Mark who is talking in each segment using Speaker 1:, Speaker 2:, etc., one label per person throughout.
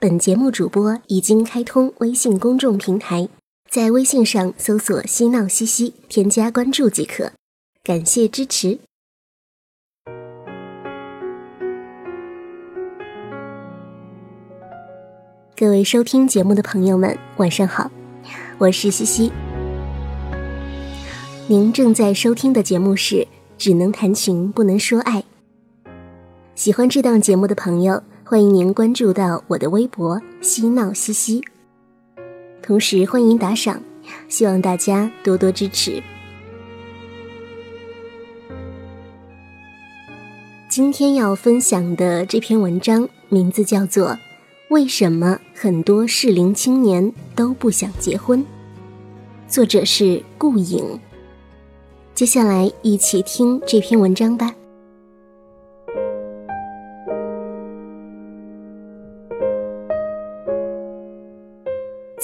Speaker 1: 本节目主播已经开通微信公众平台，在微信上搜索“嬉闹西西”，添加关注即可。感谢支持。各位收听节目的朋友们，晚上好，我是西西。您正在收听的节目是《只能谈情不能说爱》。喜欢这档节目的朋友，欢迎您关注到我的微博“嬉闹嘻嘻”，同时欢迎打赏，希望大家多多支持。今天要分享的这篇文章名字叫做。为什么很多适龄青年都不想结婚？作者是顾影。接下来一起听这篇文章吧。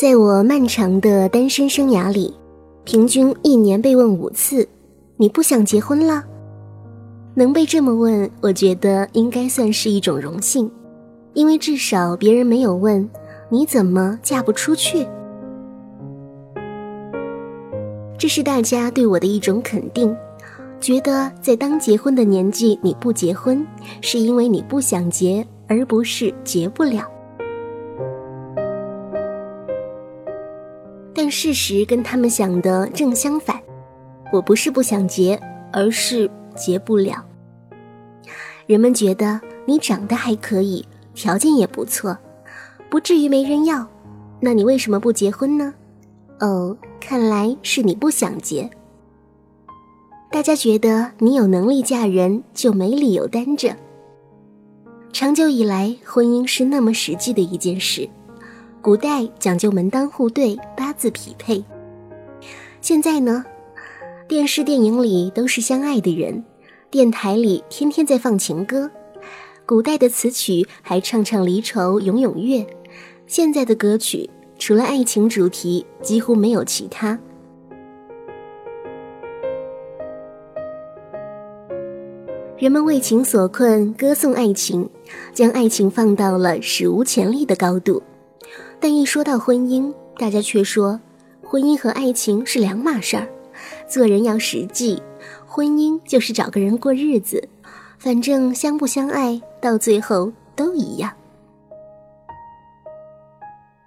Speaker 1: 在我漫长的单身生涯里，平均一年被问五次：“你不想结婚了？”能被这么问，我觉得应该算是一种荣幸。因为至少别人没有问你怎么嫁不出去，这是大家对我的一种肯定，觉得在当结婚的年纪你不结婚，是因为你不想结，而不是结不了。但事实跟他们想的正相反，我不是不想结，而是结不了。人们觉得你长得还可以。条件也不错，不至于没人要。那你为什么不结婚呢？哦，看来是你不想结。大家觉得你有能力嫁人，就没理由单着。长久以来，婚姻是那么实际的一件事。古代讲究门当户对、八字匹配。现在呢，电视电影里都是相爱的人，电台里天天在放情歌。古代的词曲还唱唱离愁咏咏月，现在的歌曲除了爱情主题，几乎没有其他。人们为情所困，歌颂爱情，将爱情放到了史无前例的高度。但一说到婚姻，大家却说婚姻和爱情是两码事儿，做人要实际，婚姻就是找个人过日子。反正相不相爱，到最后都一样。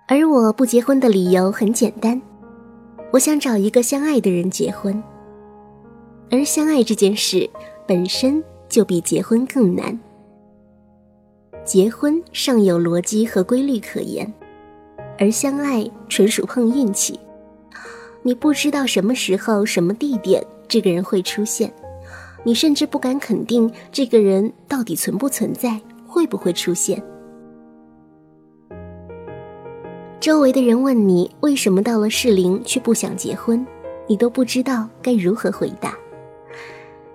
Speaker 1: 而我不结婚的理由很简单，我想找一个相爱的人结婚。而相爱这件事本身就比结婚更难。结婚尚有逻辑和规律可言，而相爱纯属碰运气。你不知道什么时候、什么地点，这个人会出现。你甚至不敢肯定这个人到底存不存在，会不会出现。周围的人问你为什么到了适龄却不想结婚，你都不知道该如何回答。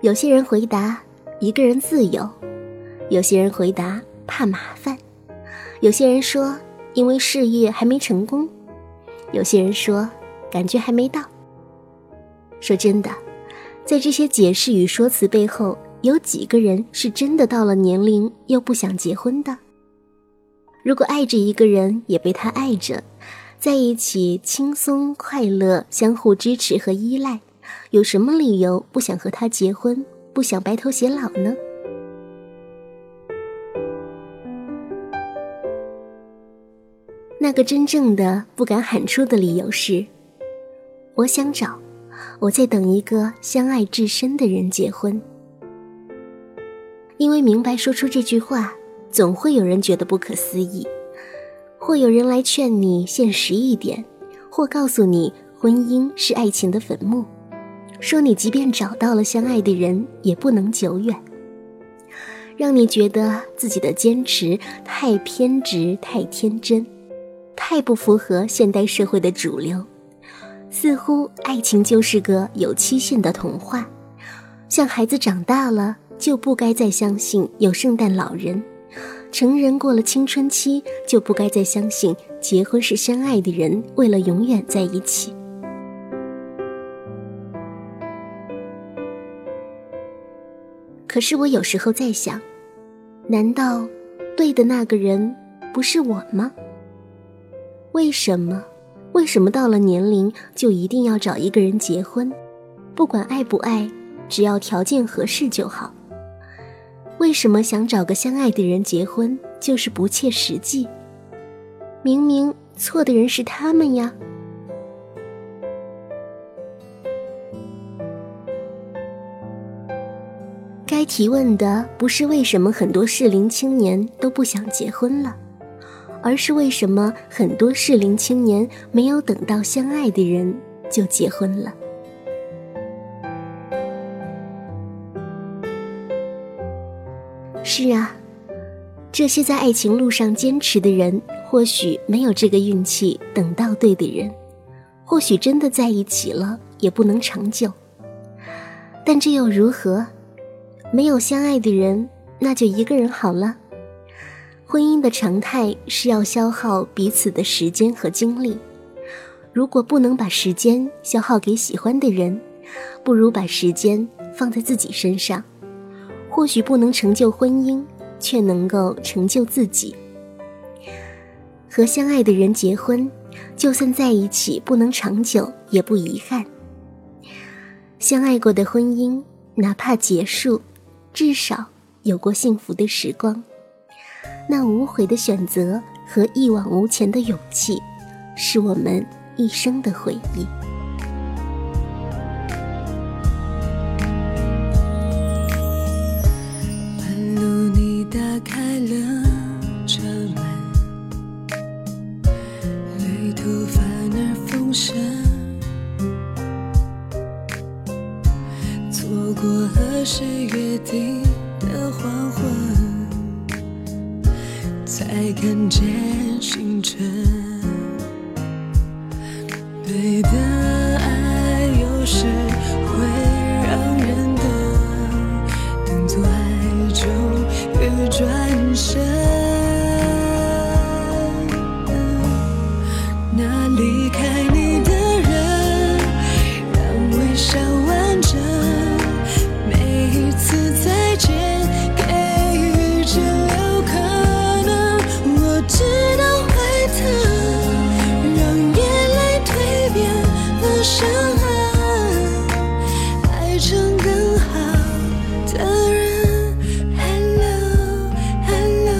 Speaker 1: 有些人回答一个人自由，有些人回答怕麻烦，有些人说因为事业还没成功，有些人说感觉还没到。说真的。在这些解释与说辞背后，有几个人是真的到了年龄又不想结婚的？如果爱着一个人，也被他爱着，在一起轻松快乐，相互支持和依赖，有什么理由不想和他结婚，不想白头偕老呢？那个真正的不敢喊出的理由是，我想找。我在等一个相爱至深的人结婚，因为明白说出这句话，总会有人觉得不可思议，或有人来劝你现实一点，或告诉你婚姻是爱情的坟墓，说你即便找到了相爱的人，也不能久远，让你觉得自己的坚持太偏执、太天真，太不符合现代社会的主流。似乎爱情就是个有期限的童话，像孩子长大了就不该再相信有圣诞老人，成人过了青春期就不该再相信结婚是相爱的人为了永远在一起。可是我有时候在想，难道对的那个人不是我吗？为什么？为什么到了年龄就一定要找一个人结婚？不管爱不爱，只要条件合适就好。为什么想找个相爱的人结婚就是不切实际？明明错的人是他们呀。该提问的不是为什么很多适龄青年都不想结婚了，而是为什么很多适龄青年没有等到相爱的人就结婚了。是啊，这些在爱情路上坚持的人，或许没有这个运气等到对的人，或许真的在一起了也不能长久，但这又如何？没有相爱的人，那就一个人好了。婚姻的常态是要消耗彼此的时间和精力。如果不能把时间消耗给喜欢的人，不如把时间放在自己身上。或许不能成就婚姻，却能够成就自己。和相爱的人结婚，就算在一起不能长久，也不遗憾。相爱过的婚姻，哪怕结束。至少有过幸福的时光，那无悔的选择和一往无前的勇气，是我们一生的回忆。
Speaker 2: 才看见星辰。对的伤痕，爱成更好的人。Hello, hello,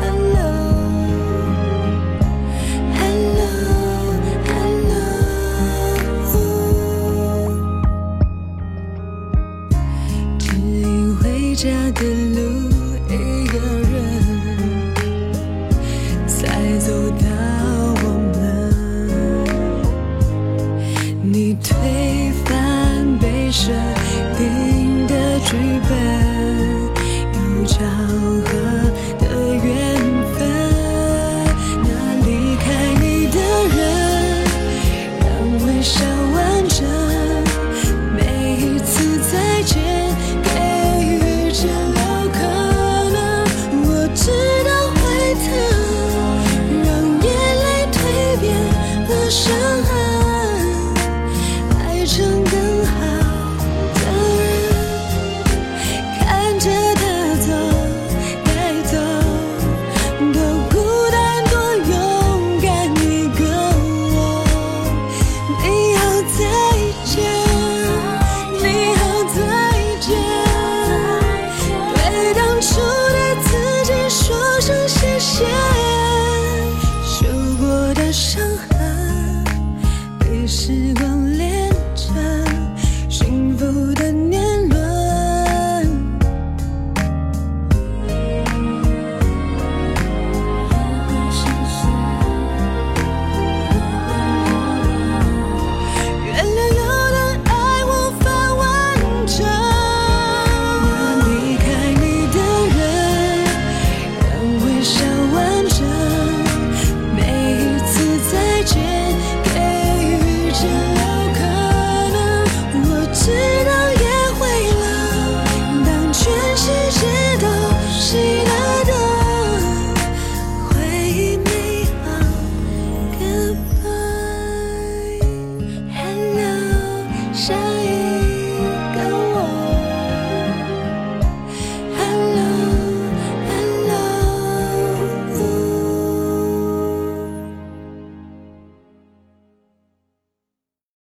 Speaker 2: hello. Hello, hello。指引回家的